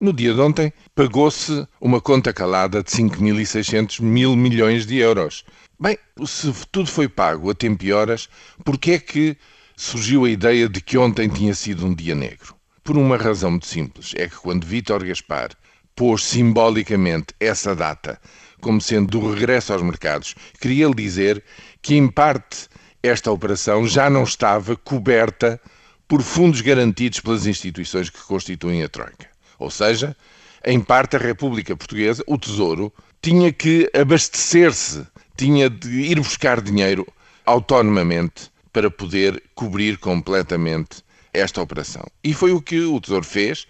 No dia de ontem, pagou-se uma conta calada de 5.600 mil milhões de euros. Bem, se tudo foi pago a tempo e horas, por que é que surgiu a ideia de que ontem tinha sido um dia negro? Por uma razão muito simples. É que quando Vítor Gaspar pôs simbolicamente essa data como sendo do regresso aos mercados, queria ele dizer que, em parte, esta operação já não estava coberta por fundos garantidos pelas instituições que constituem a Troika. Ou seja, em parte a República Portuguesa, o Tesouro, tinha que abastecer-se, tinha de ir buscar dinheiro autonomamente para poder cobrir completamente esta operação. E foi o que o Tesouro fez,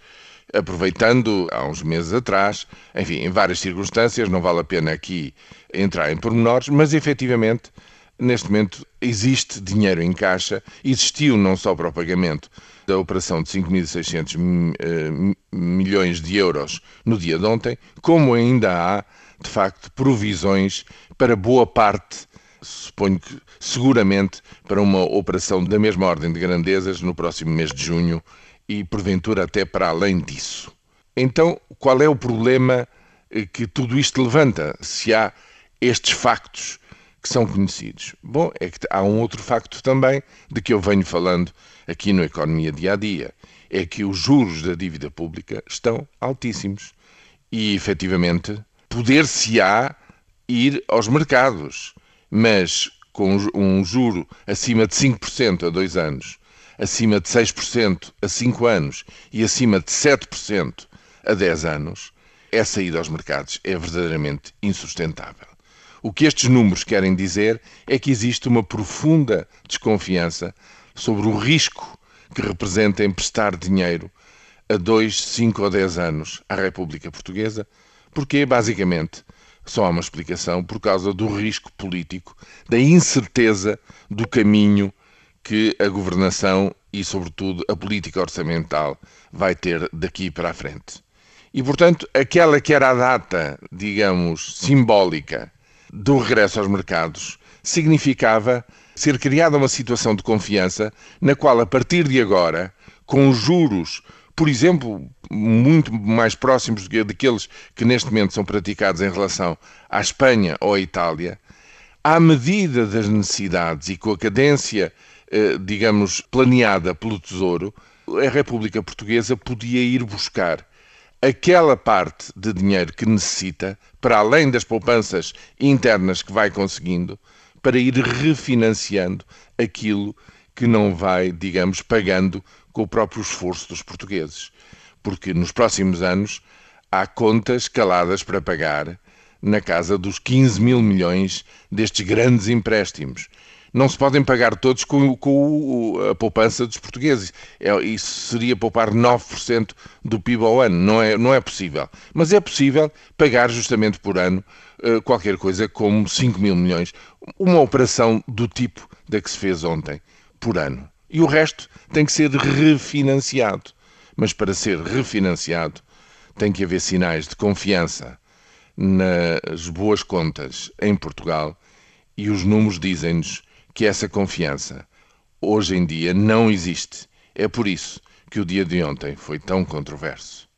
aproveitando há uns meses atrás, enfim, em várias circunstâncias, não vale a pena aqui entrar em pormenores, mas efetivamente, neste momento, existe dinheiro em caixa, existiu não só para o pagamento da operação de 5.600 eh, milhões de euros no dia de ontem, como ainda há, de facto, provisões para boa parte, suponho que seguramente, para uma operação da mesma ordem de grandezas no próximo mês de junho e, porventura, até para além disso. Então, qual é o problema eh, que tudo isto levanta, se há estes factos que são conhecidos? Bom, é que há um outro facto também de que eu venho falando aqui no Economia Dia a Dia. É que os juros da dívida pública estão altíssimos. E, efetivamente, poder-se-á ir aos mercados, mas com um juro acima de 5% a dois anos, acima de 6% a 5 anos e acima de 7% a 10 anos, essa ida aos mercados é verdadeiramente insustentável. O que estes números querem dizer é que existe uma profunda desconfiança sobre o risco que representa emprestar dinheiro a 2, 5 ou 10 anos à República Portuguesa, porque, basicamente, só há uma explicação por causa do risco político, da incerteza do caminho que a governação e, sobretudo, a política orçamental vai ter daqui para a frente. E, portanto, aquela que era a data, digamos, simbólica do regresso aos mercados significava ser criada uma situação de confiança na qual, a partir de agora, com juros, por exemplo, muito mais próximos daqueles que neste momento são praticados em relação à Espanha ou à Itália, à medida das necessidades e com a cadência, eh, digamos, planeada pelo Tesouro, a República Portuguesa podia ir buscar aquela parte de dinheiro que necessita, para além das poupanças internas que vai conseguindo, para ir refinanciando aquilo que não vai, digamos, pagando com o próprio esforço dos portugueses. Porque nos próximos anos há contas caladas para pagar na casa dos 15 mil milhões destes grandes empréstimos não se podem pagar todos com, com a poupança dos portugueses. É, isso seria poupar 9% do PIB ao ano. Não é, não é possível. Mas é possível pagar justamente por ano uh, qualquer coisa como 5 mil milhões. Uma operação do tipo da que se fez ontem, por ano. E o resto tem que ser refinanciado. Mas para ser refinanciado, tem que haver sinais de confiança nas boas contas em Portugal e os números dizem-nos que essa confiança hoje em dia não existe. É por isso que o dia de ontem foi tão controverso.